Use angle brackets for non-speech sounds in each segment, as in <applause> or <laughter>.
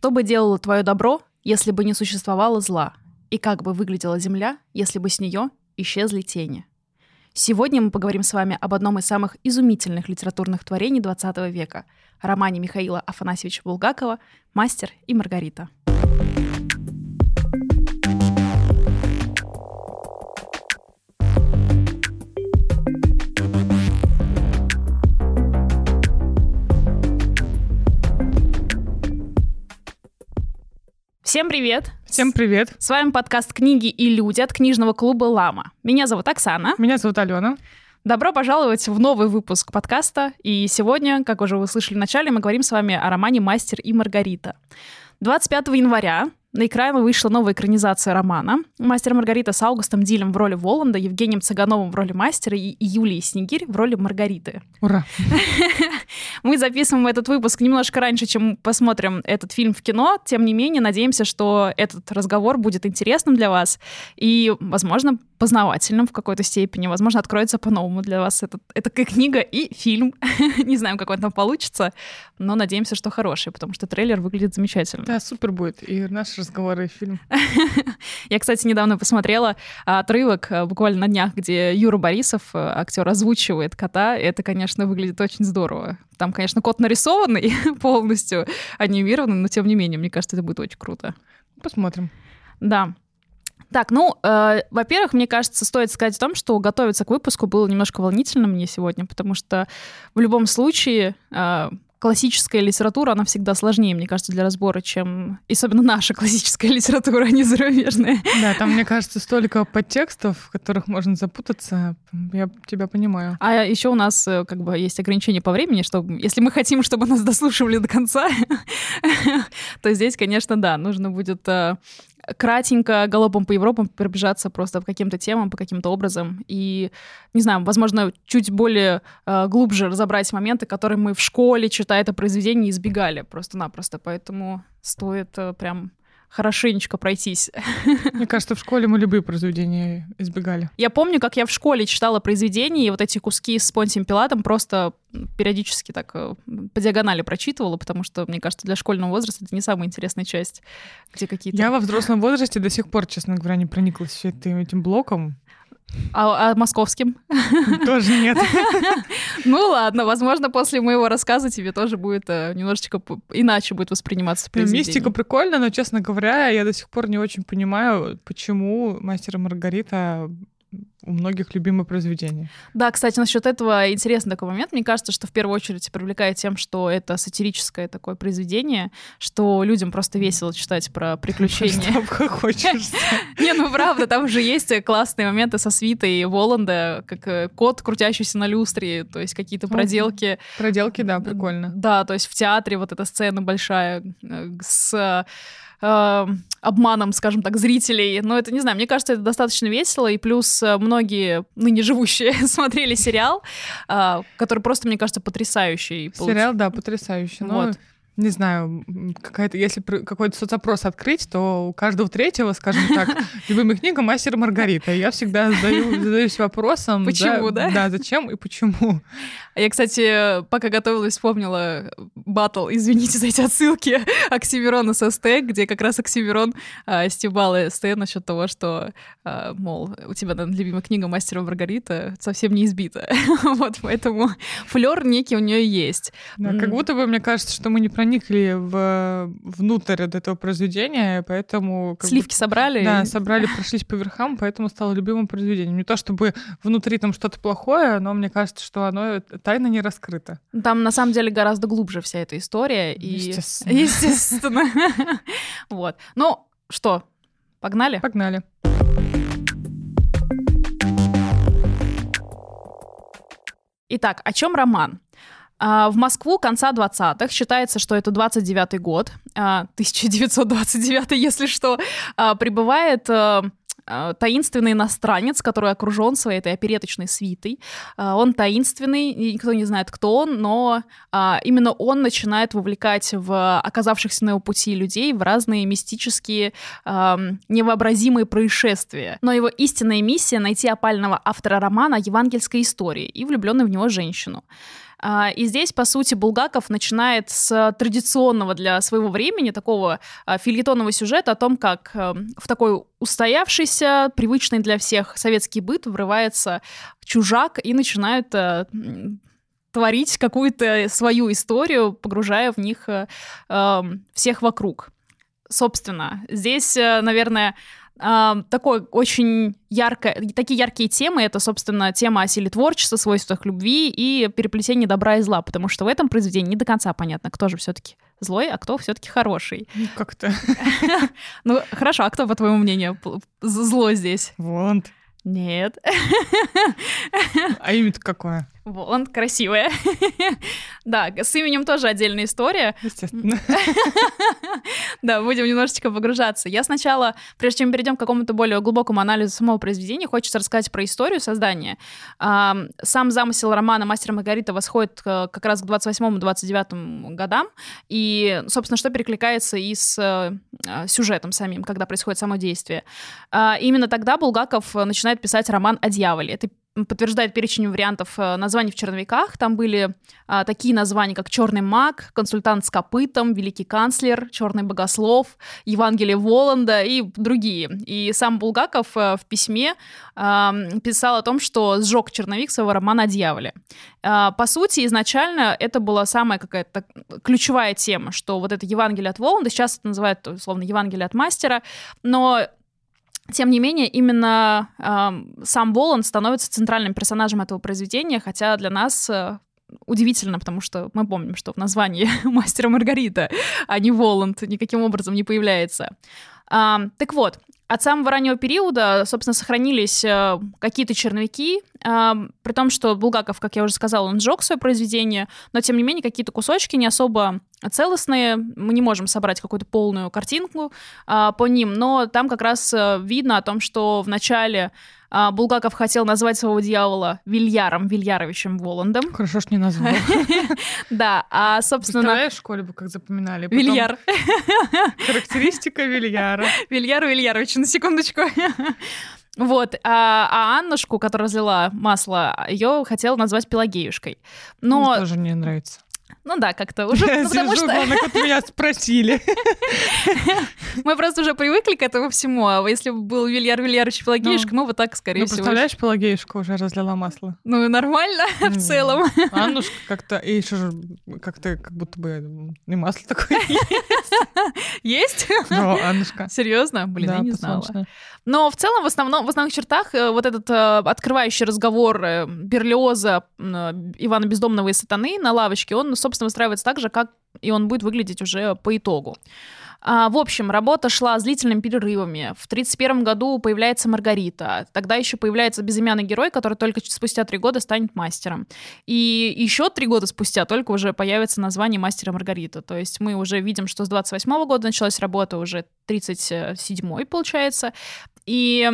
Что бы делало твое добро, если бы не существовало зла? И как бы выглядела Земля, если бы с нее исчезли тени? Сегодня мы поговорим с вами об одном из самых изумительных литературных творений XX века — романе Михаила Афанасьевича Булгакова «Мастер и Маргарита». Всем привет! Всем привет! С вами подкаст «Книги и люди» от книжного клуба «Лама». Меня зовут Оксана. Меня зовут Алена. Добро пожаловать в новый выпуск подкаста. И сегодня, как уже вы слышали в начале, мы говорим с вами о романе «Мастер и Маргарита». 25 января на экраны вышла новая экранизация романа. «Мастер Маргарита» с Аугустом Дилем в роли Воланда, Евгением Цыгановым в роли мастера и Юлией Снегирь в роли Маргариты. Ура! <laughs> Мы записываем этот выпуск немножко раньше, чем посмотрим этот фильм в кино. Тем не менее, надеемся, что этот разговор будет интересным для вас и, возможно, познавательным в какой-то степени. Возможно, откроется по-новому для вас этот, эта книга и фильм. <laughs> Не знаем, как он там получится, но надеемся, что хороший, потому что трейлер выглядит замечательно. Да, супер будет. И наш разговоры и фильм. <laughs> Я, кстати, недавно посмотрела отрывок э, буквально на днях, где Юра Борисов, э, актер, озвучивает кота. Это, конечно, выглядит очень здорово. Там, конечно, кот нарисованный <laughs> полностью, анимированный, но тем не менее, мне кажется, это будет очень круто. Посмотрим. Да. Так, ну, э, во-первых, мне кажется, стоит сказать о том, что готовиться к выпуску было немножко волнительно мне сегодня, потому что в любом случае э, классическая литература, она всегда сложнее, мне кажется, для разбора, чем особенно наша классическая <laughs> литература, а не зарубежная. Да, там, мне кажется, столько подтекстов, в которых можно запутаться. Я тебя понимаю. А еще у нас э, как бы есть ограничения по времени, что если мы хотим, чтобы нас дослушивали до конца, <laughs> то здесь, конечно, да, нужно будет э, кратенько галопом по Европам пробежаться просто по каким-то темам, по каким-то образом. И, не знаю, возможно, чуть более э, глубже разобрать моменты, которые мы в школе, читая это произведение, избегали просто-напросто. Поэтому стоит э, прям хорошенечко пройтись. <laughs> Мне кажется, в школе мы любые произведения избегали. Я помню, как я в школе читала произведения, и вот эти куски с Понтием Пилатом просто периодически так э, по диагонали прочитывала, потому что, мне кажется, для школьного возраста это не самая интересная часть, где какие-то... Я во взрослом возрасте до сих пор, честно говоря, не прониклась этим, этим блоком. А, а московским? <laughs> Тоже нет. <laughs> Ну ладно, возможно, после моего рассказа тебе тоже будет э, немножечко иначе будет восприниматься произведение. Мистика прикольно, но, честно говоря, я до сих пор не очень понимаю, почему «Мастер и Маргарита» у многих любимое произведение. Да, кстати, насчет этого интересный такой момент. Мне кажется, что в первую очередь привлекает тем, что это сатирическое такое произведение, что людям просто весело читать про приключения. Что хочешь. <laughs> Не, ну правда, там же есть классные моменты со свитой Воланда, как э, кот, крутящийся на люстре, то есть какие-то проделки. Проделки, да, прикольно. Да, то есть в театре вот эта сцена большая э, с э, обманом, скажем так, зрителей. Но это, не знаю, мне кажется, это достаточно весело. И плюс э, многие ныне живущие <laughs> смотрели сериал, э, который просто, мне кажется, потрясающий. Сериал, да, потрясающий. Но вот не знаю, какая-то, если какой-то соцопрос открыть, то у каждого третьего, скажем так, <laughs> любимая книга «Мастер Маргарита». Я всегда задаю, задаюсь вопросом... Почему, да? Да, зачем и почему. Я, кстати, пока готовилась, вспомнила батл, извините за эти отсылки, <laughs> Оксимирона со СТ, где как раз Оксимирон а, стебал СТ насчет того, что, а, мол, у тебя, наверное, любимая книга «Мастер Маргарита» совсем не избита. <laughs> вот, поэтому флер некий у нее есть. Да, как будто бы, мне кажется, что мы не проникли в, внутрь от этого произведения, поэтому... Сливки будто, собрали? Да, собрали, прошлись по верхам, поэтому стало любимым произведением. Не то чтобы внутри там что-то плохое, но мне кажется, что оно тайна не раскрыта. Там на самом деле гораздо глубже вся эта история. И... Естественно. Естественно. <laughs> Вот. Ну, что, погнали? Погнали. Итак, о чем роман? А, в Москву конца 20-х, считается, что это 29-й год, <laughs> 1929 если что, а, прибывает э, а, таинственный иностранец, который окружен своей этой опереточной свитой. Он таинственный, никто не знает, кто он, но именно он начинает вовлекать в оказавшихся на его пути людей в разные мистические, невообразимые происшествия. Но его истинная миссия — найти опального автора романа евангельской истории и влюбленную в него женщину. А, и здесь, по сути, Булгаков начинает с традиционного для своего времени такого а, фильетонного сюжета о том, как эм, в такой устоявшийся, привычный для всех советский быт врывается чужак и начинает э, творить какую-то свою историю, погружая в них э, эм, всех вокруг. Собственно, здесь, э, наверное, Такой очень ярко, такие яркие темы, это, собственно, тема о силе творчества, свойствах любви и переплетении добра и зла, потому что в этом произведении не до конца понятно, кто же все-таки злой, а кто все-таки хороший. Ну, как-то. <laughs> Ну, хорошо, а кто, по твоему мнению, злой здесь? Воланд. Нет. <laughs> А имя-то какое? Вон, красивая. <laughs> да, с именем тоже отдельная история. Естественно. <laughs> да, будем немножечко погружаться. Я сначала, прежде чем перейдем к какому-то более глубокому анализу самого произведения, хочется рассказать про историю создания. Сам замысел романа «Мастер Маргарита» восходит как раз к 28-29 годам, и, собственно, что перекликается и с э, сюжетом самим, когда происходит само действие. А, именно тогда Булгаков начинает писать роман о дьяволе. Это подтверждает перечень вариантов э, названий в черновиках. Там были а, такие названия, как «Черный маг», «Консультант с копытом», «Великий канцлер», «Черный богослов», «Евангелие Воланда» и другие. И сам Булгаков а, в письме а, писал о том, что сжег черновик своего романа о дьяволе. А, по сути, изначально это была самая какая-то ключевая тема, что вот это Евангелие от Воланда, сейчас это называют, условно, Евангелие от мастера, но тем не менее, именно э, сам Воланд становится центральным персонажем этого произведения, хотя для нас э, удивительно, потому что мы помним, что в названии <laughs> «Мастера Маргарита», а не Воланд, никаким образом не появляется. А, так вот, от самого раннего периода, собственно, сохранились э, какие-то черновики, э, при том, что Булгаков, как я уже сказала, он сжег свое произведение, но, тем не менее, какие-то кусочки не особо целостные, мы не можем собрать какую-то полную картинку э, по ним, но там как раз видно о том, что в начале а, Булгаков хотел назвать своего дьявола Вильяром Вильяровичем Воландом. Хорошо, что не назвал. <laughs> Да, а, собственно... Представляешь, в школе бы как запоминали. Вильяр. <laughs> Характеристика Вильяра. Вильяр Вильярович, на секундочку. Вот, а, а Аннушку, которая разлила масло, ее хотел назвать Пелагеюшкой. Но... Мне тоже не нравится. Ну да, как-то уже, Я <laughs> потому сижу, что... Главное, как меня спросили. <laughs> Мы просто уже привыкли к этому всему, а если бы был Вильяр Вильярович Пелагеюшка, ну, ну вот так, скорее ну, всего. представляешь, Пелагеюшка уже разлила масло. Ну, нормально <laughs> в целом. Аннушка как-то, и еще же как-то как будто бы и масло такое есть. Есть? Да, Аннушка. Серьезно? Блин, я не знала. Но в целом, в, основном, в основных чертах, э, вот этот э, открывающий разговор э, Берлиоза, Ивана Бездомного и Сатаны на лавочке, он, собственно, выстраивается так же, как и он будет выглядеть уже по итогу. А, в общем, работа шла с длительными перерывами. В 1931 году появляется Маргарита. Тогда еще появляется безымянный герой, который только спустя три года станет мастером. И еще три года спустя только уже появится название мастера Маргарита. То есть мы уже видим, что с 28 года началась работа, уже 37 получается. И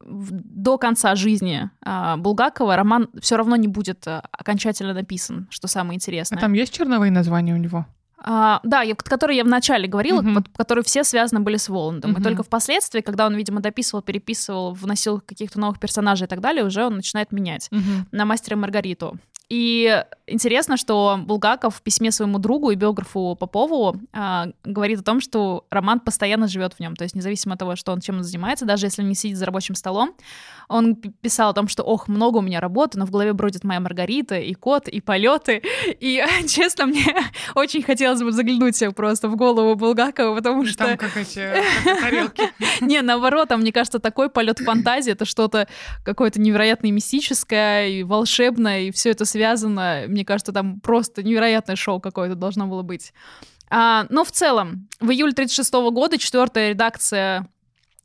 до конца жизни э, Булгакова роман все равно не будет э, окончательно написан, что самое интересное. А там есть черновые названия у него? А, да, я, которые я вначале говорила, uh-huh. вот, которые все связаны были с Воландом. Uh-huh. И только впоследствии, когда он, видимо, дописывал, переписывал, вносил каких-то новых персонажей и так далее, уже он начинает менять uh-huh. на мастера Маргариту. И интересно, что Булгаков в письме своему другу и биографу Попову э, говорит о том, что роман постоянно живет в нем. То есть независимо от того, что он чем он занимается, даже если он не сидит за рабочим столом, он писал о том, что ох, много у меня работы, но в голове бродит моя Маргарита, и кот, и полеты. И, <laughs> честно, мне <laughs> очень хотелось бы заглянуть просто в голову Булгакова, потому что... Там как эти как тарелки. <laughs> Не, наоборот, там, мне кажется, такой полет фантазии, это что-то какое-то невероятное мистическое и волшебное, и все это связано. Мне кажется, там просто невероятное шоу какое-то должно было быть. А, но в целом, в июле 36 года четвертая редакция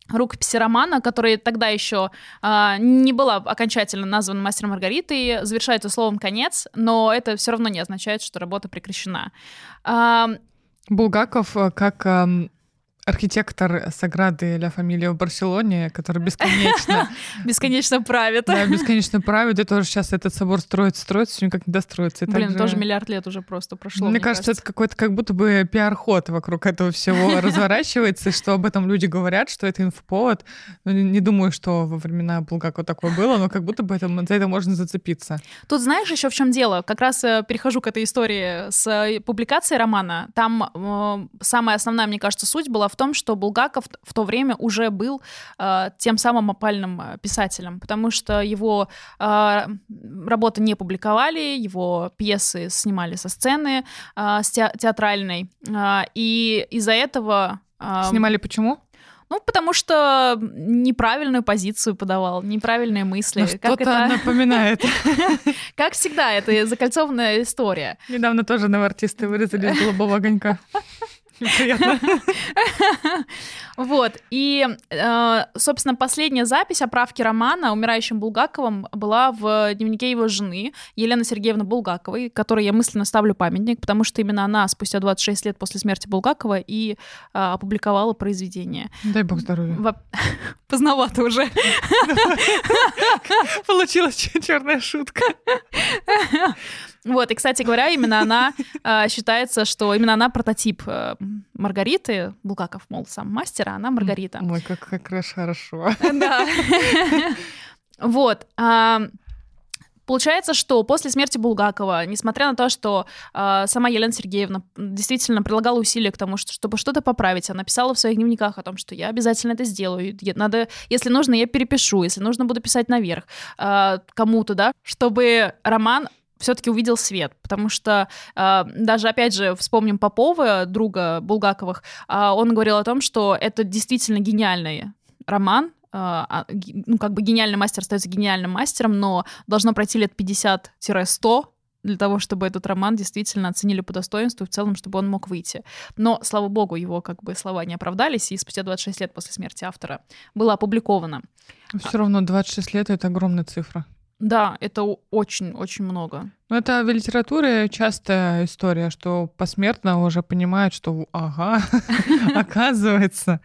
рукописи романа, которая тогда еще а, не была окончательно названа мастером Маргаритой, завершается словом конец, но это все равно не означает, что работа прекращена. А, Булгаков э, как архитектор Саграды Ля Фамилия в Барселоне, который бесконечно... <laughs> Бесконечно правит. Да, бесконечно правит. И тоже сейчас этот собор строится, строится, все никак не достроится. Блин, тоже миллиард лет уже просто прошло. Мне кажется, это какой-то как будто бы пиар-ход вокруг этого всего <laughs> разворачивается, что об этом люди говорят, что это инфоповод. Ну, не думаю, что во времена Булгакова такое было, но как будто бы за это можно зацепиться. Тут знаешь еще в чем дело? Как раз э, перехожу к этой истории с э, публикацией романа. Там э, самая основная, мне кажется, суть была в том, что Булгаков в то время уже был э, тем самым опальным э, писателем, потому что его э, работы не публиковали, его пьесы снимали со сцены э, с те театральной, э, и из-за этого... Э, Снимали почему? Ну, потому что неправильную позицию подавал, неправильные мысли. Ну, что-то это... напоминает. <laughs> Как всегда, это закольцованная история. Недавно тоже новартисты вырезали из голубого огонька. Неприятно. <laughs> Вот. И, э, собственно, последняя запись о правке романа умирающим Булгаковым была в дневнике его жены Елены Сергеевны Булгаковой, которой я мысленно ставлю памятник, потому что именно она спустя 26 лет после смерти Булгакова и э, опубликовала произведение. Дай бог здоровья. <laughs> Поздновато уже. <laughs> Получилась черная шутка. Вот, и, кстати говоря, именно она э, считается, что именно она прототип э, Маргариты. Булгаков, мол, сам мастер, а она Маргарита. Ой, как, как хорошо. Да. Вот. Получается, что после смерти Булгакова, несмотря на то, что э, сама Елена Сергеевна действительно прилагала усилия к тому, что, чтобы что-то поправить, она писала в своих дневниках о том, что я обязательно это сделаю, надо, если нужно, я перепишу, если нужно, буду писать наверх э, кому-то, да, чтобы роман все-таки увидел свет, потому что э, даже, опять же, вспомним Попова, друга Булгаковых, э, он говорил о том, что это действительно гениальный роман, э, ну, как бы гениальный мастер остается гениальным мастером, но должно пройти лет 50-100 для того, чтобы этот роман действительно оценили по достоинству в целом, чтобы он мог выйти. Но, слава богу, его как бы слова не оправдались, и спустя 26 лет после смерти автора было опубликовано. Все равно 26 лет — это огромная цифра. Да, это очень-очень много. Ну, это в литературе частая история, что посмертно уже понимают, что ага, <laughs> оказывается.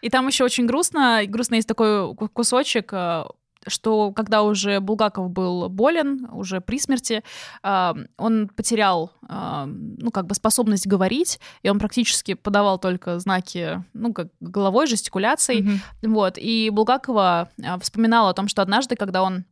И там еще очень грустно. Грустно есть такой кусочек, э, что когда уже Булгаков был болен, уже при смерти, э, он потерял, э, ну, как бы способность говорить, и он практически подавал только знаки, ну, как головой, жестикуляцией, mm-hmm. вот. И Булгакова вспоминала о том, что однажды, когда он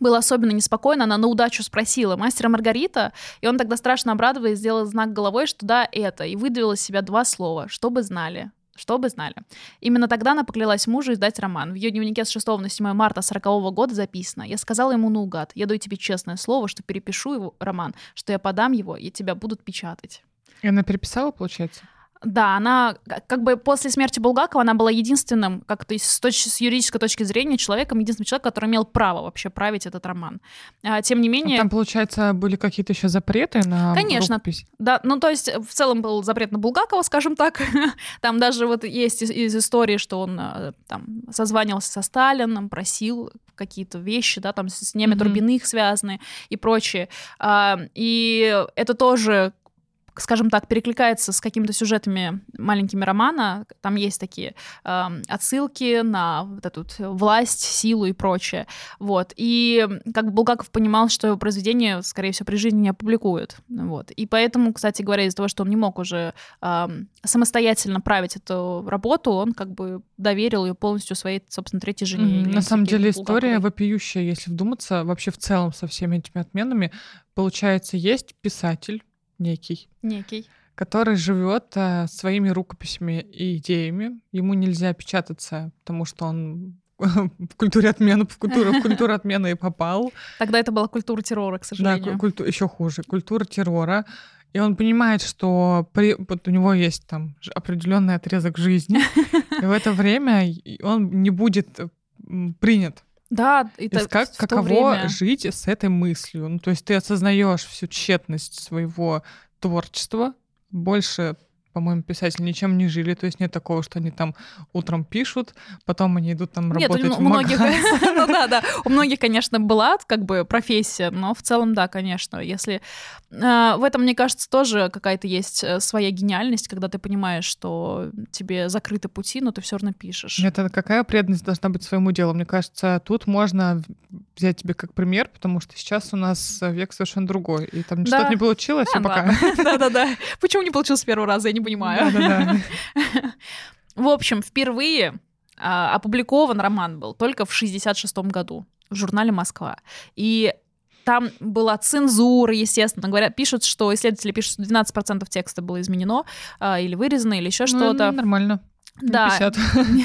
было особенно неспокойно, она на удачу спросила мастера Маргарита, и он тогда страшно обрадовался, сделал знак головой, что да, это, и выдавил из себя два слова, чтобы знали. Чтобы знали. Именно тогда она поклялась мужу издать роман. В ее дневнике с 6 на 7 марта 40 года записано. Я сказала ему наугад, я даю тебе честное слово, что перепишу его роман, что я подам его, и тебя будут печатать. И она переписала, получается? Да, она как бы после смерти Булгакова она была единственным, как то с, точ- с юридической точки зрения, человеком, единственным человеком, который имел право вообще править этот роман. А, тем не менее... Там, получается, были какие-то еще запреты на Конечно. рукопись? Да, ну то есть в целом был запрет на Булгакова, скажем так. <laughs> там даже вот есть из, из истории, что он э, там созванивался со Сталином, просил какие-то вещи, да, там с Немет mm-hmm. связаны и прочее. А, и это тоже скажем так, перекликается с какими-то сюжетами маленькими романа. Там есть такие э, отсылки на вот эту власть, силу и прочее. Вот. И как бы Булгаков понимал, что его произведение, скорее всего, при жизни не опубликуют. Вот. И поэтому, кстати говоря, из-за того, что он не мог уже э, самостоятельно править эту работу, он как бы доверил ее полностью своей, собственно, третьей жене. Mm-hmm. На самом деле история вопиющая, если вдуматься, вообще в целом со всеми этими отменами. Получается, есть писатель, некий. Некий. Который живет э, своими рукописями и идеями. Ему нельзя печататься, потому что он <laughs> в культуре отмены, в культуру, в культуру отмены и попал. Тогда это была культура террора, к сожалению. Да, культу, еще хуже, культура террора. И он понимает, что при, вот у него есть там определенный отрезок жизни, <laughs> и в это время он не будет принят да, и так, как, каково время... жить с этой мыслью. Ну, то есть ты осознаешь всю тщетность своего творчества, больше по-моему, писатели ничем не жили, то есть нет такого, что они там утром пишут, потом они идут там Нет, работать у в многих, <laughs> <laughs> ну да, да, у многих, конечно, была как бы профессия, но в целом, да, конечно, если э, в этом, мне кажется, тоже какая-то есть э, своя гениальность, когда ты понимаешь, что тебе закрыты пути, но ты все равно пишешь. Это какая преданность должна быть своему делу? Мне кажется, тут можно взять тебе как пример, потому что сейчас у нас век совершенно другой, и там что-то не получилось, А, и пока. Да-да-да. <laughs> Почему не получилось с первого раза, я не понимаю. Да-да-да. <laughs> В общем, впервые а, опубликован роман был только в 66 году в журнале «Москва». И там была цензура, естественно. Говорят, пишут, что исследователи пишут, что 12% текста было изменено а, или вырезано, или еще Ну, что-то. Нормально. Да, 50.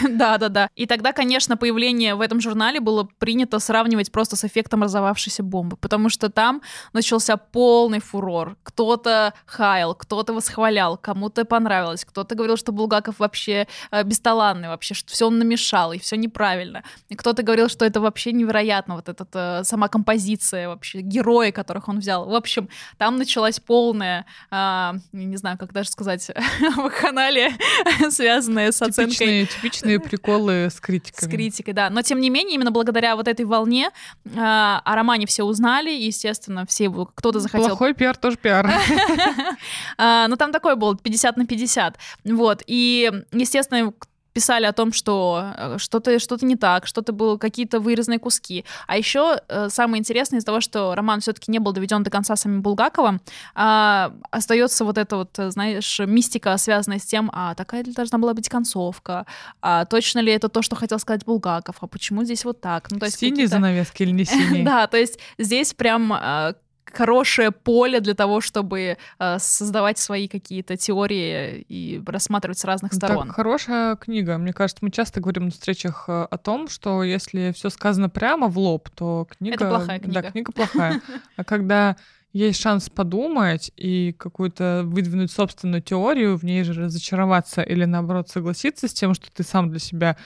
<laughs> да, да, да. И тогда, конечно, появление в этом журнале было принято сравнивать просто с эффектом разорвавшейся бомбы, потому что там начался полный фурор. Кто-то хаял, кто-то восхвалял, кому-то понравилось, кто-то говорил, что Булгаков вообще э, бесталанный, вообще, что все он намешал, и все неправильно. И кто-то говорил, что это вообще невероятно, вот эта э, сама композиция вообще, герои, которых он взял. В общем, там началась полная, а, не знаю, как даже сказать, <laughs> вакханалия, <laughs> связанная с оценкой Типичные, типичные приколы с критиками. с критикой, да. Но тем не менее, именно благодаря вот этой волне а, о романе все узнали, и, естественно, все его- кто-то захотел. Плохой пиар тоже пиар. <laughs> А, Но там такой был 50 на 50. Вот. И, естественно, писали о том, что э, что-то что не так, что-то было какие-то вырезанные куски. А еще э, самое интересное из того, что роман все-таки не был доведен до конца самим Булгаковым, а, остается вот эта вот, э, знаешь, мистика, связанная с тем, а такая ли должна была быть концовка, а точно ли это то, что хотел сказать Булгаков, а почему здесь вот так? Ну, то есть Синие занавески или не <laughs> синие? Да, то есть здесь прям а, хорошее поле для того, чтобы а, создавать свои какие-то теории и рассматривать с разных сторон. хорошая книга. Мне кажется, мы часто говорим на встречах э, о том, что если все сказано прямо в лоб, то книга... Это плохая книга. Да, книга плохая. А когда есть шанс подумать и какую-то выдвинуть собственную теорию, в ней же разочароваться или наоборот согласиться с тем, что ты сам для себя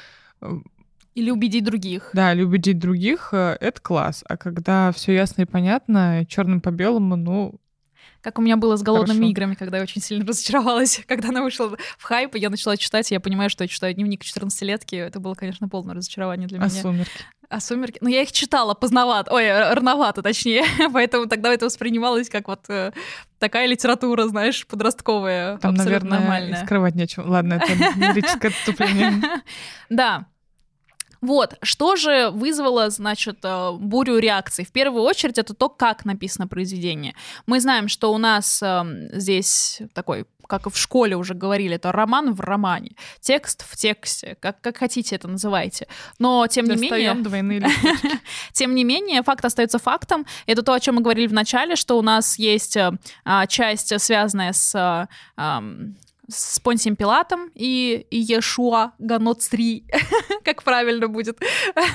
э, Или убедить других. да, или убедить других, э, это класс. А когда все ясно и понятно, черным по белому, ну, Как у меня было с голодными Хорошо. играми, когда я очень сильно <laughs> разочаровалась. Когда она вышла в хайп, и я начала читать, и я понимаю, что я читаю дневник 14-летки. Это было, конечно, полное разочарование для а меня. сумерки. А сумерки. Ну, я их читала поздновато. Ой, рановато, точнее. <laughs> Поэтому тогда это воспринималось как вот э, такая литература, знаешь, подростковая. Там, наверное, нормальная. скрывать нечего. Ладно, это лирическое отступление. <laughs> Да. Вот, что же вызвало, значит, э, бурю реакций? В первую очередь, это то, как написано произведение. Мы знаем, что у нас эм, здесь такой, как и в школе уже говорили, это роман в романе, текст в тексте, как, как хотите это называйте. Но, тем не менее... <laughs> Тем не менее, факт остается фактом. Это то, о чем мы говорили в начале, что у нас есть э, а, часть, связанная с, э, ам, с Понтием Пилатом и Иешуа Ганоцри, <laughs> как правильно будет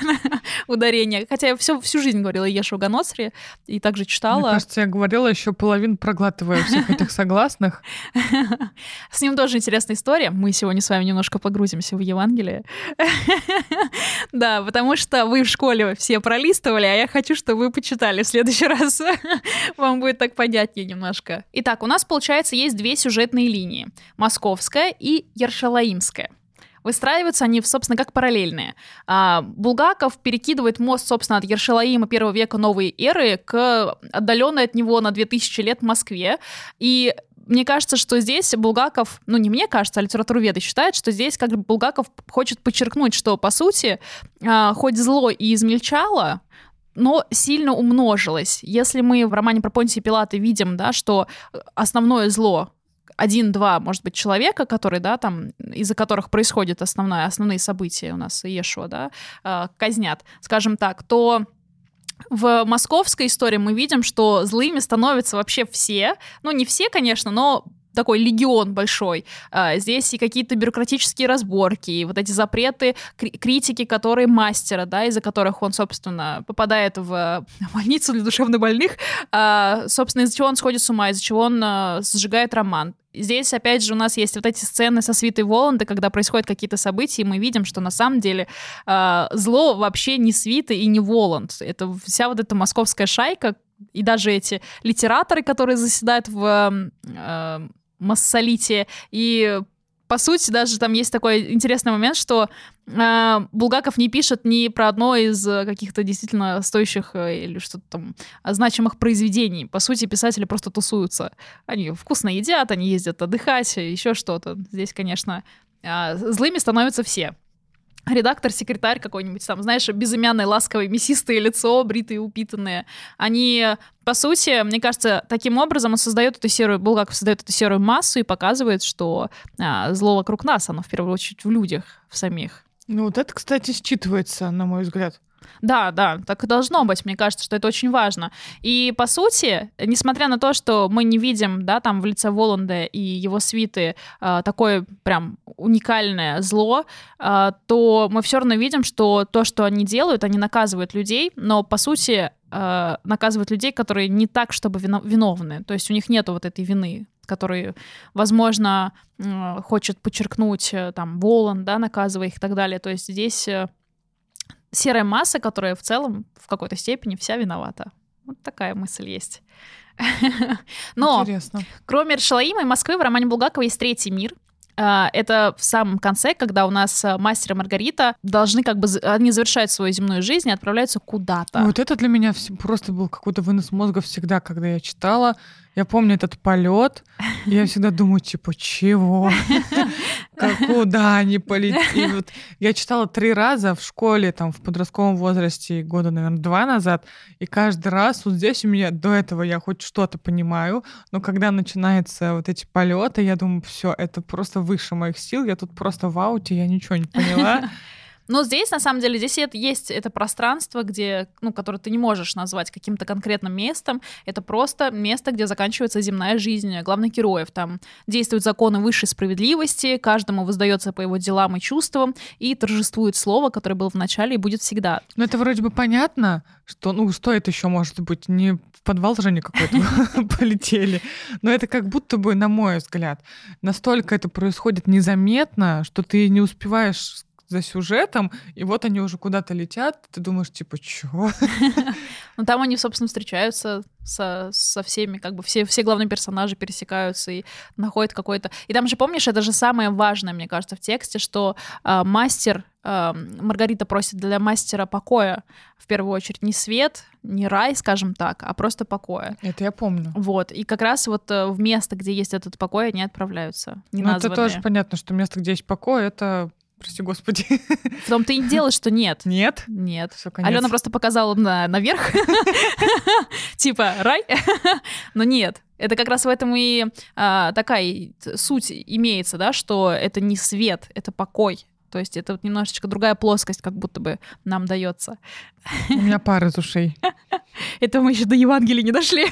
<laughs> ударение. Хотя я всю, всю жизнь говорила Иешуа Ганоцри и также Мне читала. кажется, я говорила еще половину проглатывая всех этих согласных. <laughs> С ним тоже интересная история. Мы сегодня с вами немножко погрузимся в Евангелие. Да, потому что вы в школе все пролистывали, а я хочу, чтобы вы почитали в следующий раз. Вам будет так понятнее немножко. Итак, у нас, получается, есть две сюжетные линии. Московская и Ершалаимская. Выстраиваются они, собственно, как параллельные. А, Булгаков перекидывает мост, собственно, от Ершалаима первого века новой эры к отдаленной от него на 2000 лет Москве. И мне кажется, что здесь Булгаков, ну не мне кажется, а литературоведы считают, что здесь как бы Булгаков хочет подчеркнуть, что по сути, а, хоть зло и измельчало, но сильно умножилось. Если мы в романе про Понтия Пилата видим, да, что основное зло один-два, может быть, человека, которые, да, там, из-за которых происходят основное, основные события у нас Иешуа, да, э, казнят, скажем так, то в московской истории мы видим, что злыми становятся вообще все. Ну, не все, конечно, но такой легион большой. А, Здесь и какие-то бюрократические разборки, и вот эти запреты, кри- критики, которые мастера, да, из-за которых он, собственно, попадает в <laughs> больницу для душевнобольных, а, собственно, из-за чего он сходит с ума, из-за чего он а, сжигает роман. Здесь, опять же, у нас есть вот эти сцены со свитой Воланда, когда происходят какие-то события, и мы видим, что на самом деле зло вообще не свита и не Воланд. Это вся вот эта московская шайка, и даже эти литераторы, которые заседают в эм, массолитие. И по сути, даже там есть такой интересный момент, что э, Булгаков не пишет ни про одно из каких-то действительно стоящих э, или что-то там значимых произведений. По сути, писатели просто тусуются. Они вкусно едят, они ездят отдыхать, еще что-то. Здесь, конечно, э, злыми становятся все редактор, секретарь какой-нибудь там, знаешь, безымянное, ласковое, мясистое лицо, бритые, упитанные. Они, по сути, мне кажется, таким образом он создает эту серую, Булгаков создает эту серую массу и показывает, что а, зло вокруг нас, оно в первую очередь в людях, в самих. Ну вот это, кстати, считывается, на мой взгляд. Да, да, так и должно быть. Мне кажется, что это очень важно. И по сути, несмотря на то, что мы не видим, да, там в лице Воланда и его свиты э, такое прям уникальное зло, э, то мы все равно видим, что то, что они делают, они наказывают людей, но по сути э, наказывают людей, которые не так, чтобы виновны. То есть у них нету вот этой вины, который, возможно, хочет подчеркнуть там Волан, да, наказывая их и так далее. То есть здесь серая масса, которая в целом в какой-то степени вся виновата. Вот такая мысль есть. <laughs> Но Интересно. кроме Эршалаима и Москвы в романе Булгакова есть третий мир, а, это в самом конце, когда у нас а, мастер и Маргарита должны как бы, они завершают свою земную жизнь и отправляются куда-то. Вот это для меня просто был какой-то вынос мозга всегда, когда я читала. Я помню этот полет, я всегда думаю, типа, чего? <laughs> Куда они полетели? Вот я читала три раза в школе, там, в подростковом возрасте, года, наверное, два назад, и каждый раз вот здесь у меня до этого я хоть что-то понимаю, но когда начинаются вот эти полеты, я думаю, все, это просто выше моих сил, я тут просто в ауте, я ничего не поняла. <laughs> Но здесь, на самом деле, здесь это, есть это пространство, где, ну, которое ты не можешь назвать каким-то конкретным местом. Это просто место, где заканчивается земная жизнь главных героев. Там действуют законы высшей справедливости, каждому воздается по его делам и чувствам, и торжествует слово, которое было в начале и будет всегда. Ну, это вроде бы понятно, что, ну, что это еще может быть? Не в подвал же они какой-то <laughs> полетели. Но это как будто бы, на мой взгляд, настолько это происходит незаметно, что ты не успеваешь за сюжетом, и вот они уже куда-то летят, ты думаешь, типа, чего? <laughs> Ну, там они, собственно, встречаются со, со всеми, как бы все, все главные персонажи пересекаются и находят какой-то... И там же, помнишь, это же самое важное, мне кажется, в тексте, что э, мастер, э, Маргарита просит для мастера покоя, в первую очередь, не свет, не рай, скажем так, а просто покоя. Это я помню. Вот, и как раз вот э, в место, где есть этот покой, они отправляются, Ну, это тоже понятно, что место, где есть покой, это прости господи. В том-то и дело, что нет. Нет? Нет. Все, Алена просто показала на, наверх. <laughs> Типа, рай? <laughs> Но нет. Это как раз в этом и а, такая суть имеется, да, что это не свет, это покой. То есть это вот немножечко другая плоскость, как будто бы нам дается. У меня пара из ушей. <laughs> Это мы еще до Евангелия не дошли.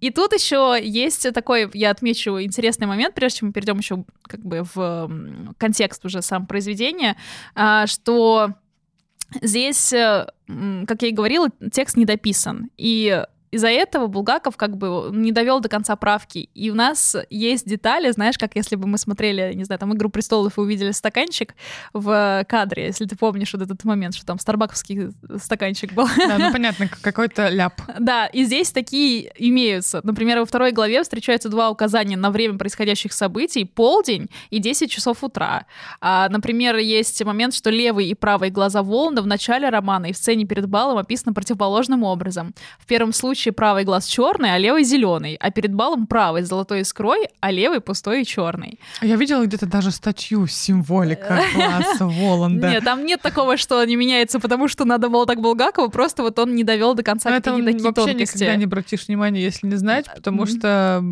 И тут еще есть такой, я отмечу интересный момент, прежде чем мы перейдем еще как бы в контекст уже сам произведения, а, что здесь, э, как я и говорила, текст не дописан. И из-за этого Булгаков как бы не довел до конца правки. И у нас есть детали, знаешь, как если бы мы смотрели, не знаю, там «Игру престолов» и увидели стаканчик в кадре, если ты помнишь вот этот момент, что там старбаковский стаканчик был. Да, ну <laughs> понятно, какой-то ляп. Да, и здесь такие имеются. Например, во второй главе встречаются два указания на время происходящих событий, полдень и 10 часов утра. А, например, есть момент, что левый и правый глаза Воланда в начале романа и в сцене перед балом описаны противоположным образом. В первом случае случае правый глаз черный, а левый зеленый, а перед балом правый золотой искрой, а левый пустой и черный. Я видела где-то даже статью символика <laughs> класса Воланда. Нет, там нет такого, что не меняется, потому что надо было так Булгакову, просто вот он не довел до конца какие-то такие вообще тонкости. никогда не обратишь внимания, если не знать, потому что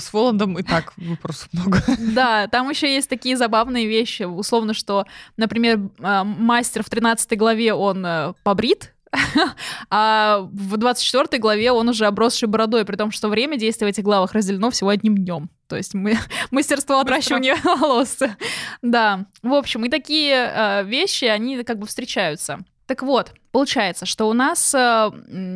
с Воландом и так вопросов много. <laughs> Да, там еще есть такие забавные вещи, условно, что, например, а, мастер в 13 главе, он э, побрит, <laughs> а в 24 главе он уже обросший бородой, при том, что время действия в этих главах разделено всего одним днем. То есть мы, <laughs> мастерство отращивания <laughs> волос. Да. В общем, и такие э, вещи, они как бы встречаются. Так вот, получается, что у нас э,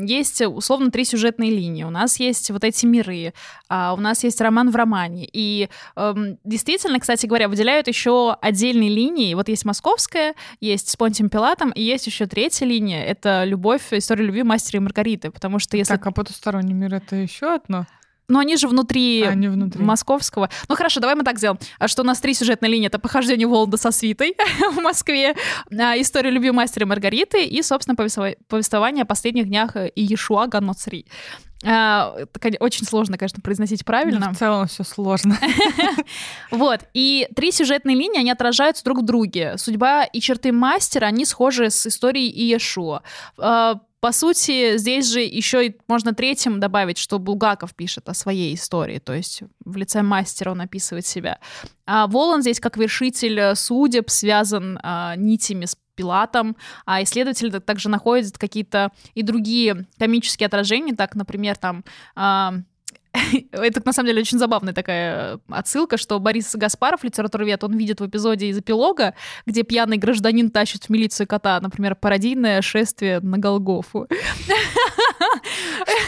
есть условно три сюжетные линии. У нас есть вот эти миры, э, у нас есть роман в романе. И э, действительно, кстати говоря, выделяют еще отдельные линии. Вот есть московская, есть с Понтием Пилатом, и есть еще третья линия. Это любовь, история любви мастера и Маргариты. Потому что если... Так, а потусторонний мир это еще одно? Но они же внутри, А, они внутри. московского. Ну хорошо, давай мы так сделаем, а, что у нас три сюжетные линии. Это похождение Воланда со свитой <laughs> в Москве, а, история любви мастера Маргариты и, собственно, повествова- повествование о последних днях э, Иешуа Ганоцри. А, Очень сложно, конечно, произносить правильно. Ну, в целом все сложно. <laughs> Вот, и три сюжетные линии, они отражаются друг в друге. Судьба и черты мастера, они схожи с историей Иешуа. А, По сути, здесь же еще и можно третьим добавить, что Булгаков пишет о своей истории, то есть в лице мастера он описывает себя. А Волан здесь как вершитель судеб связан а, нитями с Пилатом, а исследователь так- также находит какие-то и другие комические отражения, так, например, там <laughs> это на самом деле очень забавная такая отсылка, что Борис Гаспаров, литературовед, он видит в эпизоде из эпилога, где пьяный гражданин тащит в милицию кота, например, пародийное шествие на Голгофу. <laughs>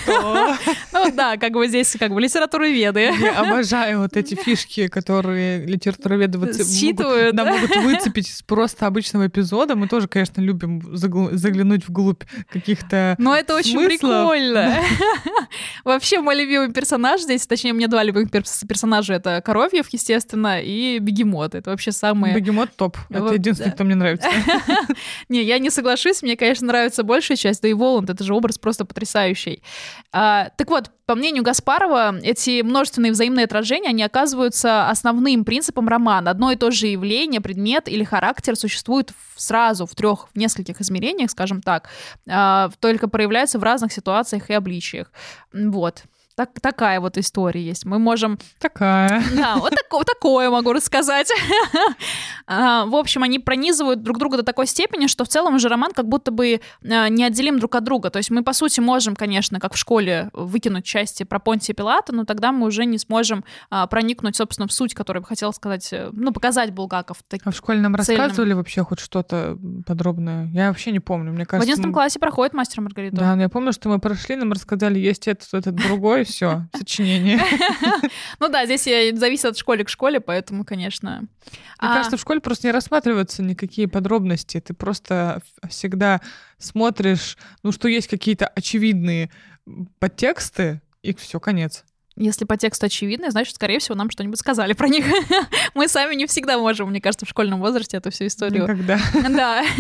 <laughs> Ну да, как бы здесь как бы литературоведы. Я обожаю вот эти фишки, которые литературоведы выцеп- Считывают, да, могут выцепить из просто обычного эпизода. Мы тоже, конечно, любим загл- заглянуть вглубь каких-то... Но это очень прикольно. <laughs> Вообще, мой любимый персонаж здесь, точнее, меня два любимых перс- персонажа. Это Коровьев, естественно, и Бегемот. Это вообще самые... Бегемот топ. Это единственный, кто мне нравится. <laughs> Не, я не соглашусь, мне, конечно, нравится большая часть, да и Воланд, это же образ просто потрясающий. А, так вот, по мнению Гаспарова, эти множественные взаимные отражения, они оказываются основным принципом романа. Одно и то же явление, предмет или характер существует сразу в трех, в нескольких измерениях, скажем так, а, только проявляются в разных ситуациях и обличиях. Вот. Так, такая вот история есть. Мы можем Такая. да, вот, тако- такое могу рассказать. <laughs> А, В общем, они пронизывают друг друга до такой степени, что в целом уже роман как будто бы а, неотделим друг от друга. То есть мы, по сути, можем, конечно, как в школе, выкинуть части про Понтия Пилата, но тогда мы уже не сможем а, проникнуть, собственно, в суть, которую бы хотела сказать, э, ну, показать Булгаков. Так- А в школе нам Цельным. рассказывали вообще хоть что-то подробное? Я вообще не помню. Мне В кажется, 11 мы- классе проходит мастер Маргарита. Да, но я помню, что мы прошли, нам рассказали, есть этот, этот другой, все, сочинение. <laughs> Ну да, здесь э, зависит от школы к школе, поэтому, конечно. Мне А, кажется, в школе просто не рассматриваются никакие подробности. Ты просто всегда смотришь, ну, что есть какие-то очевидные подтексты, и все, конец. Если по тексту очевидно, значит, скорее всего, нам что-нибудь сказали про них. <laughs> Мы сами не всегда можем, мне кажется, в школьном возрасте эту всю историю Никогда. <laughs> Да. <laughs>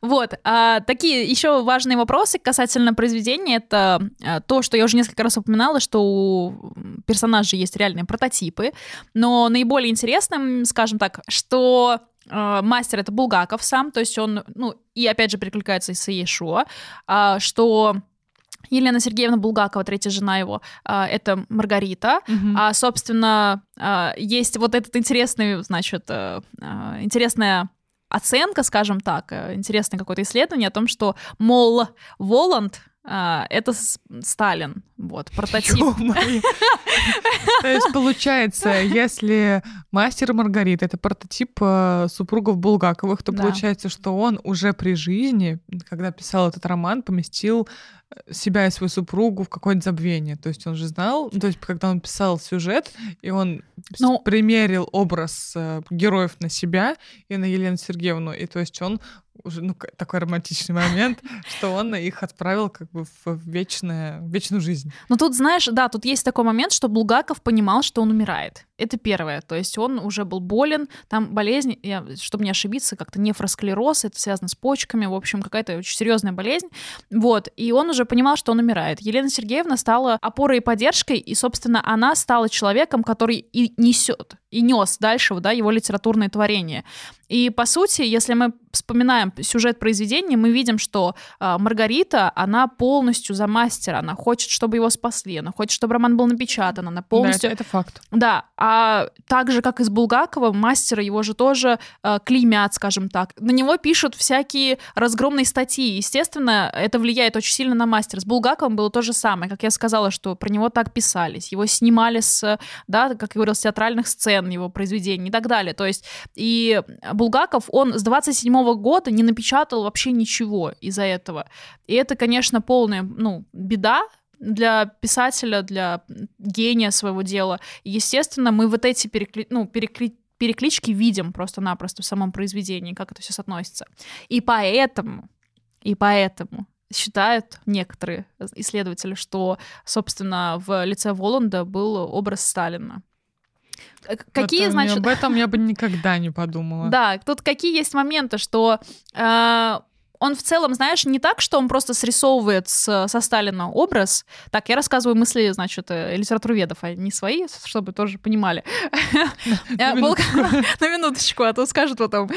Вот. А, такие еще важные вопросы касательно произведения. Это а, то, что я уже несколько раз упоминала, что у персонажей есть реальные прототипы. Но наиболее интересным, скажем так, что а, мастер это Булгаков сам, то есть он, ну, и опять же перекликается и Иешуа, а, что Елена Сергеевна Булгакова, третья жена его, а, это Маргарита, Мгм. а, собственно, а, есть вот этот интересный, значит, э, а, интересная оценка, скажем так, э, интересное какое-то исследование о том, что, мол, Воланд а, это Сталин, вот, прототип. То есть, получается, если мастер и Маргарита — это прототип э, супругов Булгаковых, то получается, что он уже при жизни, когда писал этот роман, поместил э, себя и свою супругу в какое-то забвение. То есть он же знал, то есть когда он писал сюжет, и он Ну- примерил образ э, героев на себя и на Елену Сергеевну, и то есть он уже, ну, такой романтичный момент, <laughs> что он их отправил как бы в вечное, в вечную жизнь. Но тут, знаешь, да, тут есть такой момент, что Булгаков понимал, что он умирает. Это первое. То есть он уже был болен, там болезнь, я, чтобы не ошибиться, как-то нефросклероз, это связано с почками, в общем, какая-то очень серьезная болезнь. Вот. И он уже понимал, что он умирает. Елена Сергеевна стала опорой и поддержкой, и, собственно, она стала человеком, который и несет, и нес дальше да, его литературное творение. И, по сути, если мы вспоминаем сюжет произведения, мы видим, что а, Маргарита, она полностью за мастера, она хочет, чтобы его спасли, она хочет, чтобы роман был напечатан, она Да, полностью... это, это факт. Да, а так же, как и с Булгакова, мастера его же тоже э, клеймят, скажем так. На него пишут всякие разгромные статьи. Естественно, это влияет очень сильно на мастера. С Булгаковым было то же самое. Как я сказала, что про него так писались. Его снимали с, да, как я говорила, с театральных сцен, его произведений и так далее. То есть и Булгаков, он с 27 года не напечатал вообще ничего из-за этого. И это, конечно, полная, ну, беда, для писателя, для гения своего дела. Естественно, мы вот эти перекли... ну, перекли... переклички видим просто-напросто в самом произведении, как это все соотносится. И поэтому, и поэтому считают некоторые исследователи, что, собственно, в лице Воланда был образ Сталина. Какие, вот, значит... Об этом я бы никогда не подумала. Да, тут какие есть моменты, что э, он в целом, знаешь, не так, что он просто срисовывает с, со Сталина образ. Так, я рассказываю мысли, значит, э, литературоведов, а не свои, чтобы тоже понимали. <laughs> <laughs> На минуточку, а то скажут потом.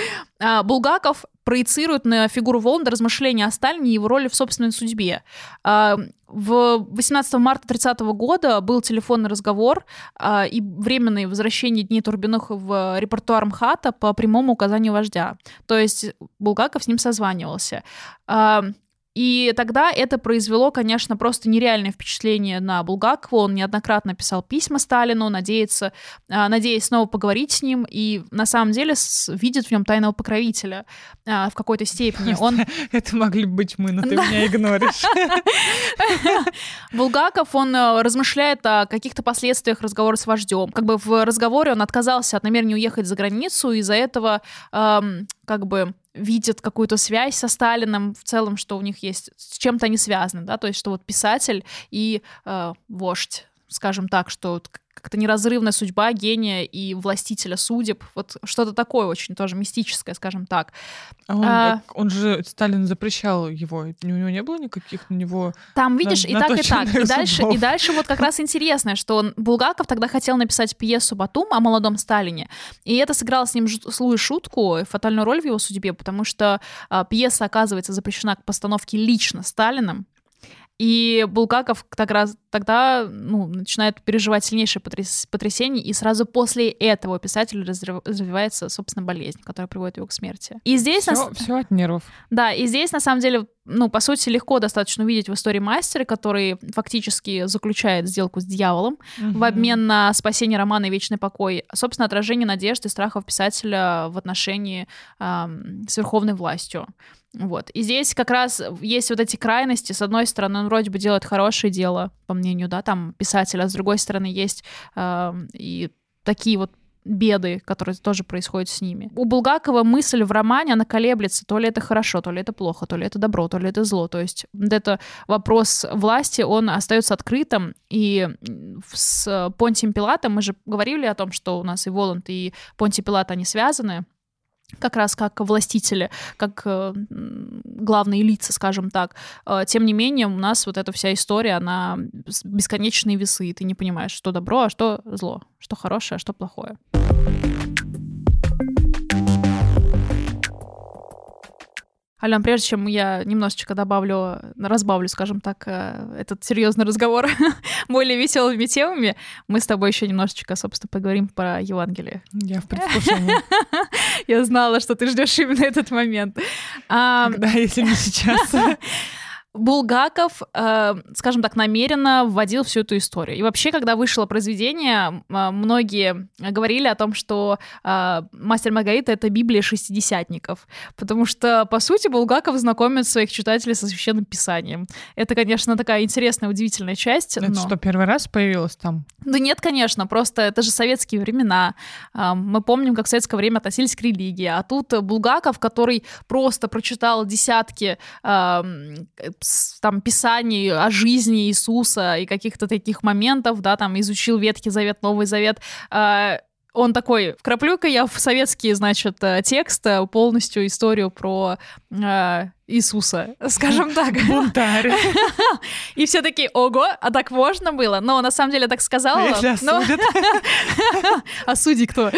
А, Булгаков проецирует на фигуру Воланда размышления о Сталине и его роли в собственной судьбе. А, в 18 марта 30 года был телефонный разговор а, и временное возвращение Дней Турбиных в репертуар МХАТа по прямому указанию вождя. То есть Булгаков с ним созванивался. И тогда это произвело, конечно, просто нереальное впечатление на Булгакова. Он неоднократно писал письма Сталину, надеется, а, надеясь снова поговорить с ним, и на самом деле видит в нем тайного покровителя а, в какой-то степени. Он... <laughs> Это могли быть мы, но ты меня игноришь. <laughs> Булгаков, он э, размышляет о каких-то последствиях разговора с вождем. Как бы в разговоре он отказался от намерения уехать за границу, из-за этого как бы видят какую-то связь со Сталином в целом, что у них есть, с чем-то они связаны, да, то есть что вот писатель и э, вождь, скажем так, что как-то неразрывная судьба гения и властителя судеб, вот что-то такое очень тоже мистическое, скажем так. А он, а, он же, Сталин запрещал его, у него не было никаких на него Там, видишь, на, и так, и так, и дальше, и дальше вот как раз интересное, что он, Булгаков тогда хотел написать пьесу «Батум» о молодом Сталине, и это сыграло с ним злую шутку, фатальную роль в его судьбе, потому что а, пьеса оказывается запрещена к постановке лично Сталином, и Булгаков как раз тогда ну, начинает переживать сильнейшее потряс потрясение, и сразу после этого писатель развивается, собственно, болезнь, которая приводит его к смерти. И здесь... Все, на... все от нервов. Да, и здесь, на самом деле, ну, по сути, легко достаточно увидеть в истории мастера, который фактически заключает сделку с дьяволом угу. в обмен на спасение романа и вечный покой. Собственно, отражение надежд и страхов писателя в отношении эм, с верховной властью. Вот. И здесь как раз есть вот эти крайности. С одной стороны, он вроде бы делает хорошее дело, по мнению, да, там, писателя, а с другой стороны, есть э, и такие вот беды, которые тоже происходят с ними. У Булгакова мысль в романе, она колеблется, то ли это хорошо, то ли это плохо, то ли это добро, то ли это зло. То есть это вопрос власти, он остается открытым. И с Понтием Пилатом мы же говорили о том, что у нас и Воланд, и Понтий Пилат, они связаны как раз как властители, как э, главные лица, скажем так. Э, тем не менее, у нас вот эта вся история, она бесконечные весы, и ты не понимаешь, что добро, а что зло, что хорошее, а что плохое. Ален, прежде чем я немножечко добавлю, разбавлю, скажем так, э, этот серьезный разговор <laughs> более веселыми темами, мы с тобой еще немножечко, собственно, поговорим про Евангелие. Я в предвкушении. <laughs> Я знала, что ты ждешь именно этот момент. Когда, если не сейчас? <laughs> Булгаков, э, скажем так, намеренно вводил всю эту историю. И вообще, когда вышло произведение, э, многие говорили о том, что э, «Мастер Маргарита» — это Библия шестидесятников, потому что, по сути, Булгаков знакомит своих читателей со Священным Писанием. Это, конечно, такая интересная, удивительная часть. Это но... что, первый раз появилось там? Да нет, конечно, просто это же советские времена. Э, мы помним, как в советское время относились к религии, а тут Булгаков, который просто прочитал десятки э, там писаний о жизни Иисуса и каких-то таких моментов, да, там изучил Ветхий Завет, Новый Завет, э, он такой, вкраплю-ка я в советский, значит, э, текст э, полностью историю про э, Иисуса, <laughs> скажем так. Бунтарь. <laughs> И все такие, ого, а так можно было? Но на самом деле так сказала. <laughs> А осудят? А судьи кто?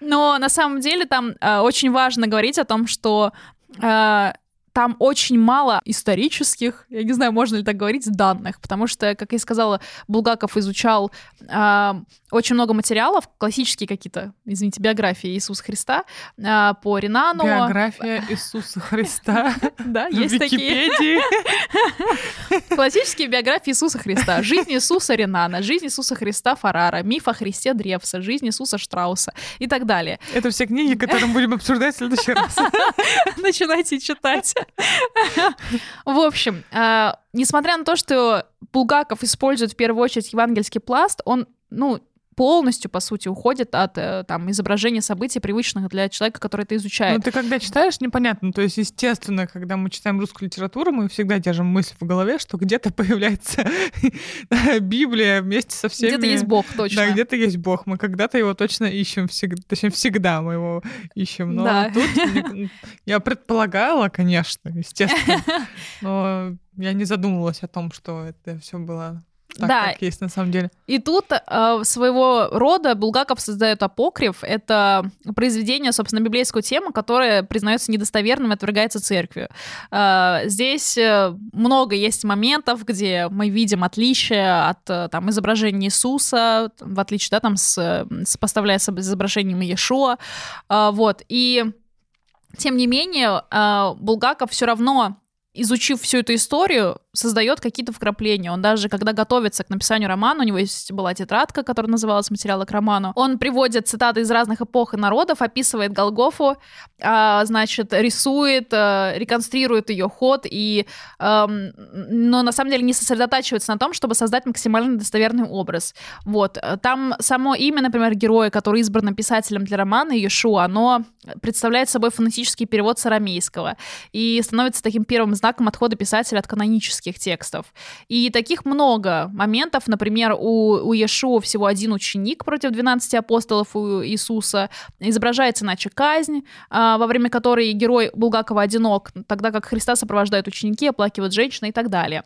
Но на самом деле там э, очень важно говорить о том, что э, там очень мало исторических, я не знаю, можно ли так говорить, данных, потому что, как я сказала, Булгаков изучал э, очень много материалов, классические какие-то, извините, биографии Иисуса Христа э, по Ренану. Биография Иисуса Христа. <laughs> Да, есть такие. <laughs> Классические биографии Иисуса Христа. Жизнь Иисуса Ренана, жизнь Иисуса Христа Фарара, миф о Христе Древса, жизнь Иисуса Штрауса и так далее. Это все книги, которые мы будем обсуждать в следующий раз. <laughs> Начинайте читать. В общем, а, несмотря на то, что Булгаков использует в первую очередь евангельский пласт, он, ну, полностью, по сути, уходит от э, там, изображения событий, привычных для человека, который это изучает. Ну, ты когда читаешь, непонятно. То есть, естественно, когда мы читаем русскую литературу, мы всегда держим мысль в голове, что где-то <laughs> появляется Библия вместе со всеми... Где-то есть Бог, точно. Да, где-то есть Бог. Мы когда-то его точно ищем, всегда, точнее, всегда мы его ищем. Но да. тут <laughs> я предполагала, конечно, естественно, <laughs> но я не задумывалась о том, что это все было так, да. как есть на самом деле. И тут э, своего рода Булгаков создает апокриф. Это произведение, собственно, библейскую тему, которое признается недостоверным и отвергается церковью. Э, здесь э, много есть моментов, где мы видим отличия от э, там, изображения Иисуса, в отличие, да, там, с, сопоставляя с изображением Иешуа. Э, вот. И тем не менее, э, Булгаков все равно изучив всю эту историю, создает какие-то вкрапления. Он даже, когда готовится к написанию романа, у него есть была тетрадка, которая называлась «Материалы к роману», он приводит цитаты из разных эпох и народов, описывает Голгофу, а, значит, рисует, а, реконструирует ее ход, и, а, но на самом деле не сосредотачивается на том, чтобы создать максимально достоверный образ. Вот. Там само имя, например, героя, который избран писателем для романа, Иешуа, оно представляет собой фонетический перевод с арамейского и становится таким первым знаком отхода писателя от канонических текстов. И таких много моментов. Например, у, у Иешуа всего один ученик против 12 апостолов у Иисуса. Изображается иначе казнь, а, во время которой герой Булгакова одинок, тогда как Христа сопровождают ученики, оплакивают женщины и так далее.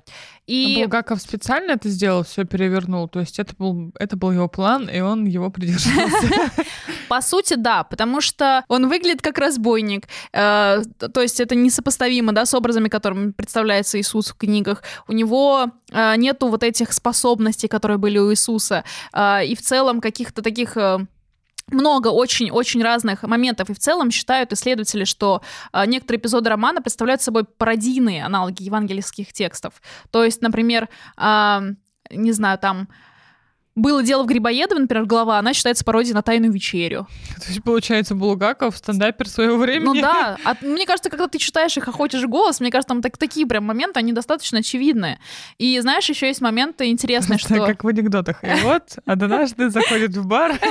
И... Булгаков специально это сделал, все перевернул. То есть это был, это был его план, и он его придерживался. <laughs> По сути, да, потому что он выглядит как разбойник. Э, то есть это несопоставимо, да, с образами, которыми представляется Иисус в книгах. У него э, нету вот этих способностей, которые были у Иисуса. Э, и в целом каких-то таких много очень-очень разных моментов. И в целом считают исследователи, что э, некоторые эпизоды романа представляют собой пародийные аналоги евангельских текстов. То есть, например, э, не знаю, там было дело в Грибоедове, например, глава, она считается пародией на «Тайную вечерю». То есть, получается, Булгаков стендапер своего времени. Ну да. <laughs> А, мне кажется, когда ты читаешь их «Охотишь голос», мне кажется, там так, такие прям моменты, они достаточно очевидные. И знаешь, еще есть моменты интересные, что... Как в анекдотах. И вот однажды заходит в бар. <laughs>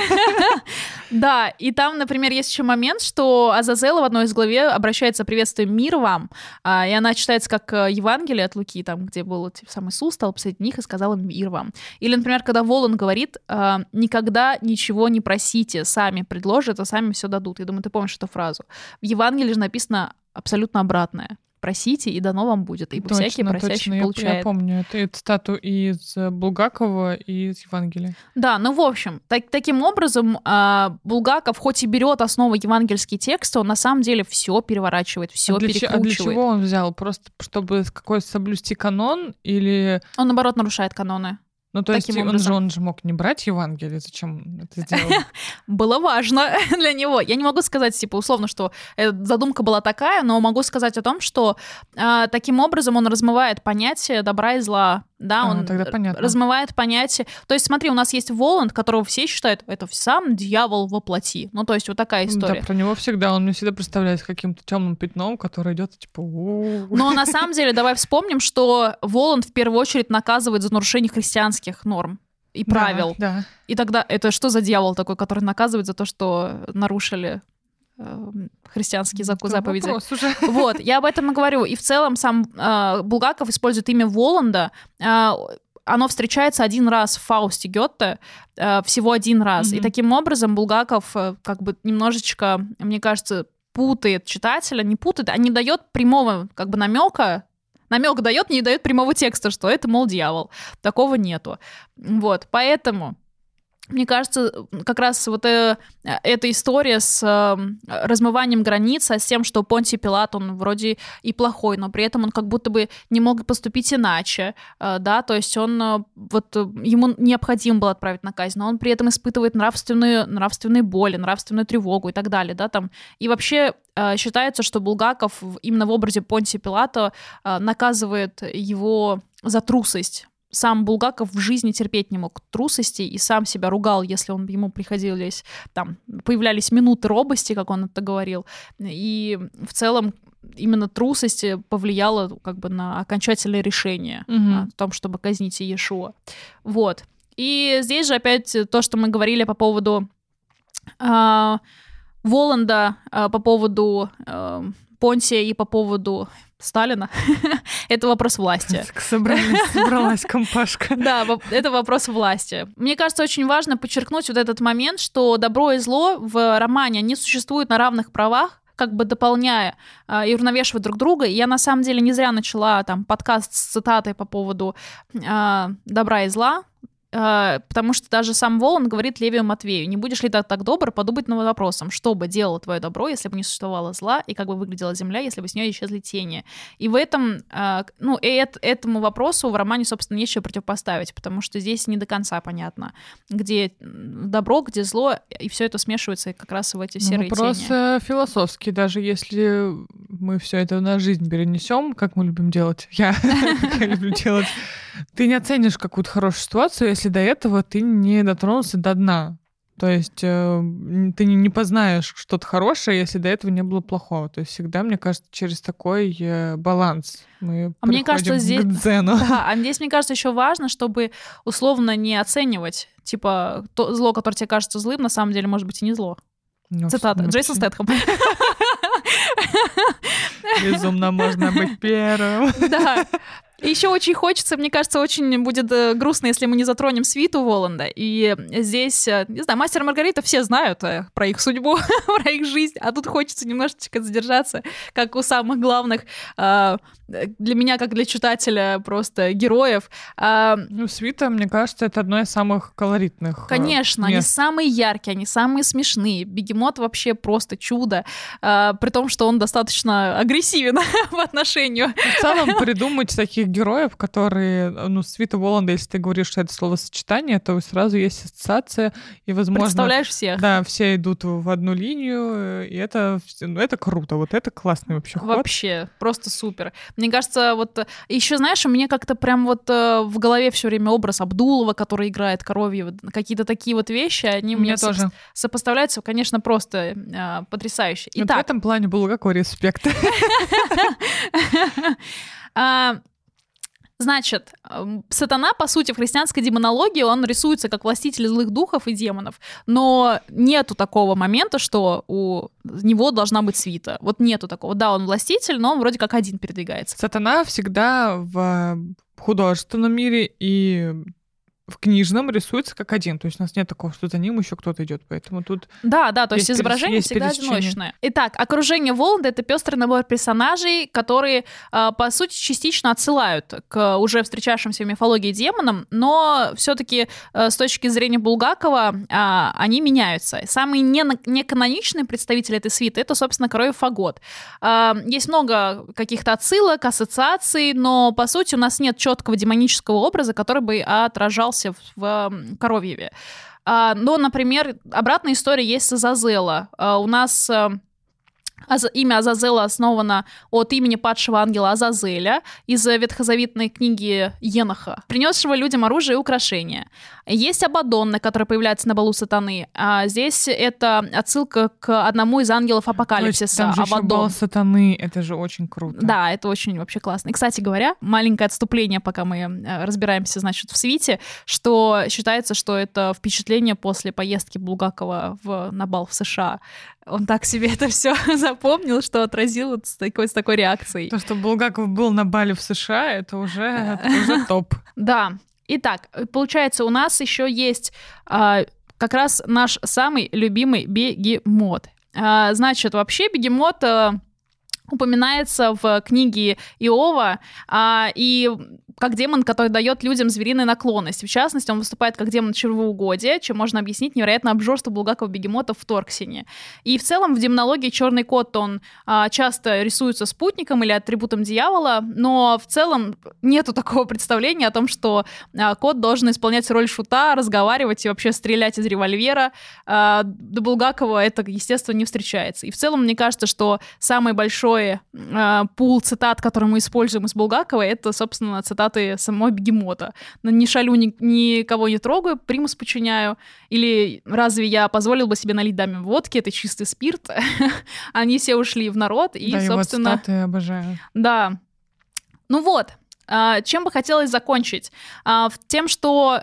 Да, и там, например, есть еще момент, что Азазела в одной из главе обращается «Приветствуем мир вам», а, и она читается как э, Евангелие от Луки, там, где был сам Иисус, стал посреди них и сказал им «Мир вам». Или, например, когда Волан говорит, э, никогда ничего не просите, сами предложат, а сами все дадут. Я думаю, ты помнишь эту фразу. В Евангелии же написано абсолютно обратное просите, и дано вам будет. И точно, всякие просящие точно. получают. Я, я помню эту стату из Булгакова и из Евангелия. Да, ну, в общем, так, таким образом, э, Булгаков, хоть и берет основу евангельские тексты, он на самом деле все переворачивает, все а для перекручивает. Ч- а для чего он взял? Просто чтобы какой-то соблюсти канон или... Он, наоборот, нарушает каноны. Ну, то есть он же, он же мог не брать Евангелие, зачем это сделал? <laughs> Было важно <laughs> для него. Я не могу сказать, типа, условно, что задумка была такая, но могу сказать о том, что э, таким образом он размывает понятие добра и зла да, а, он тогда понятно. размывает понятие. То есть, смотри, у нас есть Воланд, которого все считают, это сам дьявол во плоти. Ну, то есть, вот такая история. Да, про него всегда, он мне всегда представляется каким-то темным пятном, который идет типа. Но на самом деле, давай вспомним, что Воланд в первую очередь наказывает за нарушение христианских норм и правил. Да, да. И тогда это что за дьявол такой, который наказывает за то, что нарушили Эм, христианские заку- заповеди. Уже. <laughs> Вот, я об этом и говорю. И в целом сам э, Булгаков использует имя Воланда. Э, оно встречается один раз в Фаусте Гетте, э, всего один раз. Mm-hmm. И таким образом Булгаков э, как бы немножечко, мне кажется, путает читателя, не путает, а не дает прямого как бы намека намек дает, не дает прямого текста, что это, мол, дьявол. Такого нету. Вот, поэтому мне кажется, как раз вот э, эта история с э, размыванием границ, а с тем, что Понтий Пилат, он вроде и плохой, но при этом он как будто бы не мог поступить иначе, э, да, то есть он, э, вот ему необходимо было отправить на казнь, но он при этом испытывает нравственную, нравственные боли, нравственную тревогу и так далее, да, там. И вообще э, считается, что Булгаков именно в образе Понтия Пилата э, наказывает его за трусость, сам Булгаков в жизни терпеть не мог трусости и сам себя ругал, если он ему приходились, там, появлялись минуты робости, как он это говорил. И в целом именно трусость повлияла как бы на окончательное решение угу. о том, чтобы казнить Иешуа. Вот. И здесь же опять то, что мы говорили по поводу э, Воланда, э, по поводу э, Понтия и по поводу Сталина. <laughs> это вопрос власти. <laughs> Собралась, компашка. Да, это вопрос власти. Мне кажется, очень важно подчеркнуть вот этот момент, что добро и зло в романе не существуют на равных правах, как бы дополняя э, и уравновешивая друг друга. И я на самом деле не зря начала там подкаст с цитатой по поводу э, добра и зла, потому что даже сам Волан говорит Левию Матвею, не будешь ли так, так добр подумать над вопросом, что бы делало твое добро, если бы не существовало зла, и как бы выглядела земля, если бы с нее исчезли тени. И в этом, а, ну, и этому вопросу в романе, собственно, нечего противопоставить, потому что здесь не до конца понятно, где добро, где зло, и все это смешивается как раз в эти серые Вопрос тени. Вопрос э, философский, даже если мы все это на жизнь перенесем, как мы любим делать, я <laughs> люблю делать, ты не оценишь какую-то хорошую ситуацию, если до этого ты не дотронулся до дна. То есть э, ты не, не познаешь что-то хорошее, если до этого не было плохого. То есть всегда, мне кажется, через такой э, баланс мы а мне кажется, здесь, к <laughs> дзену. <laughs> Да, а здесь, мне кажется, еще важно, чтобы условно не оценивать, типа, то зло, которое тебе кажется злым, на самом деле может быть и не зло. Ну, Цитата. Ну, Джейсон Стэтхэм. Безумно можно быть <laughs> первым. Да. Еще очень хочется, мне кажется, очень будет э, грустно, если мы не затронем свиту Воланда. И здесь, э, не знаю, мастер Маргарита все знают э, про их судьбу, <laughs> про их жизнь, а тут хочется немножечко задержаться, как у самых главных для меня, как для читателя, просто героев. Ну, свита, мне кажется, это одно из самых колоритных. Конечно, мест. они самые яркие, они самые смешные. Бегемот вообще просто чудо, при том, что он достаточно агрессивен <laughs> в отношению. В целом, придумать таких таких героев, которые, ну, Свита Воланда, если ты говоришь, что это словосочетание, то сразу есть ассоциация, и, возможно... Представляешь всех. Да, все идут в одну линию, и это, ну, это круто, вот это классный вообще ход. Вообще, просто супер. Мне кажется, вот еще, знаешь, у меня как-то прям вот э, в голове все время образ Абдулова, который играет коровье, какие-то такие вот вещи, они мне тоже со- сопоставляются, конечно, просто э, потрясающе. Итак, в этом плане был какой респект. <laughs> Значит, сатана, по сути, в христианской демонологии, он рисуется как властитель злых духов и демонов, но нету такого момента, что у него должна быть свита. Вот нету такого. Да, он властитель, но он вроде как один передвигается. Сатана всегда в художественном мире и в книжном рисуется как один. То есть у нас нет такого, что за ним еще кто-то идет. Поэтому тут. Да, да, то есть, есть изображение есть всегда одиночное. Итак, окружение Воланда это пестрый набор персонажей, которые, а, по сути, частично отсылают к уже встречавшимся в мифологии демонам, но все-таки э, с точки зрения Булгакова а, они меняются. Самый неканоничный представитель этой свиты это, собственно, Король Фагот. А, есть много каких-то отсылок, ассоциаций, но по сути у нас нет четкого демонического образа, который бы отражал остался в, в Коровьеве. А, но, например, обратная история есть с Азазела. У нас э, Имя Азазела основано от имени падшего ангела Азазеля из ветхозаветной книги Еноха, принесшего людям оружие и украшения. Есть Абадонна, которая появляется на балу сатаны. А здесь это отсылка к одному из ангелов Апокалипсиса. Там же Абадон. бал сатаны, это же очень круто. Да, это очень вообще классно. И, кстати говоря, маленькое отступление, пока мы э, разбираемся, значит, в свите, что считается, что это впечатление после поездки Булгакова в, на бал в США он так себе это все <laughs> запомнил, что отразил вот с такой, с такой реакцией. То, что Булгаков был на бале в США, это уже, это уже <laughs> топ. Да. Итак, получается, у нас еще есть а, как раз наш самый любимый бегемот. А, значит, вообще бегемот а, упоминается в книге Иова, а, и как демон, который дает людям звериные наклонности. В частности, он выступает как демон чревоугодия, чем можно объяснить невероятное обжорство Булгакова бегемота в Торксине. И в целом в демонологии черный кот, он а, часто рисуется спутником или атрибутом дьявола, но в целом нету такого представления о том, что а, кот должен исполнять роль шута, разговаривать и вообще стрелять из револьвера. А, до Булгакова это, естественно, не встречается. И в целом, мне кажется, что самый большой а, пул цитат, который мы используем из Булгакова, это, собственно, цитат цитаты самого бегемота. Не шалю, ни, никого не трогаю, примус подчиняю. Или разве я позволил бы себе налить даме водки, это чистый спирт. <laughs> Они все ушли в народ, и, да, собственно... Да, цитаты обожаю. Да. Ну вот, а, чем бы хотелось закончить? А, тем, что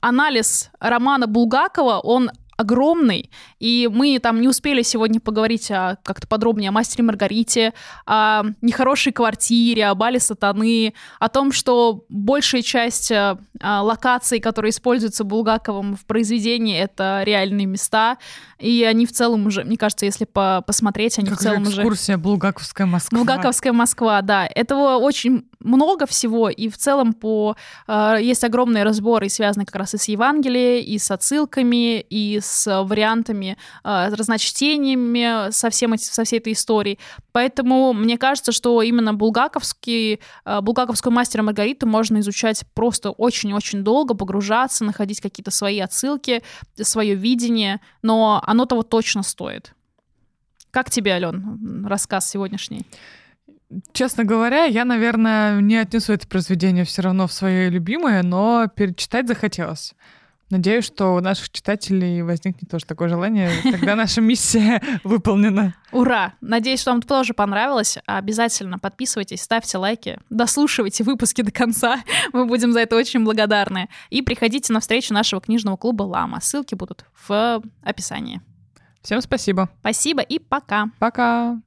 анализ романа Булгакова, он огромный, и мы там не успели сегодня поговорить о, как-то подробнее о «Мастере Маргарите», о нехорошей квартире, о бале сатаны, о том, что большая часть а, локаций, которые используются Булгаковым в произведении, это реальные места, и они в целом уже, мне кажется, если по посмотреть, они как в целом экскурсия уже... экскурсия Булгаковская Москва. Булгаковская Москва, да. Этого очень много всего, и в целом по э, есть огромные разборы, связанные как раз и с Евангелием, и с отсылками, и с вариантами, э, разночтениями со, всем со всей этой историей. Поэтому мне кажется, что именно булгаковский, э, булгаковскую мастера Маргариту можно изучать просто очень-очень долго, погружаться, находить какие-то свои отсылки, свое видение, но оно того точно стоит. Как тебе, Ален, рассказ сегодняшний? Честно говоря, я, наверное, не отнесу это произведение все равно в свое любимое, но перечитать захотелось. Надеюсь, что у наших читателей возникнет тоже такое желание. Тогда наша миссия <laughs> выполнена. Ура! Надеюсь, что вам тоже понравилось. Обязательно подписывайтесь, ставьте лайки, дослушивайте выпуски до конца. <laughs> Мы будем за это очень благодарны. И приходите на встречу нашего книжного клуба «Лама». Ссылки будут в описании. Всем спасибо. Спасибо и пока. Пока.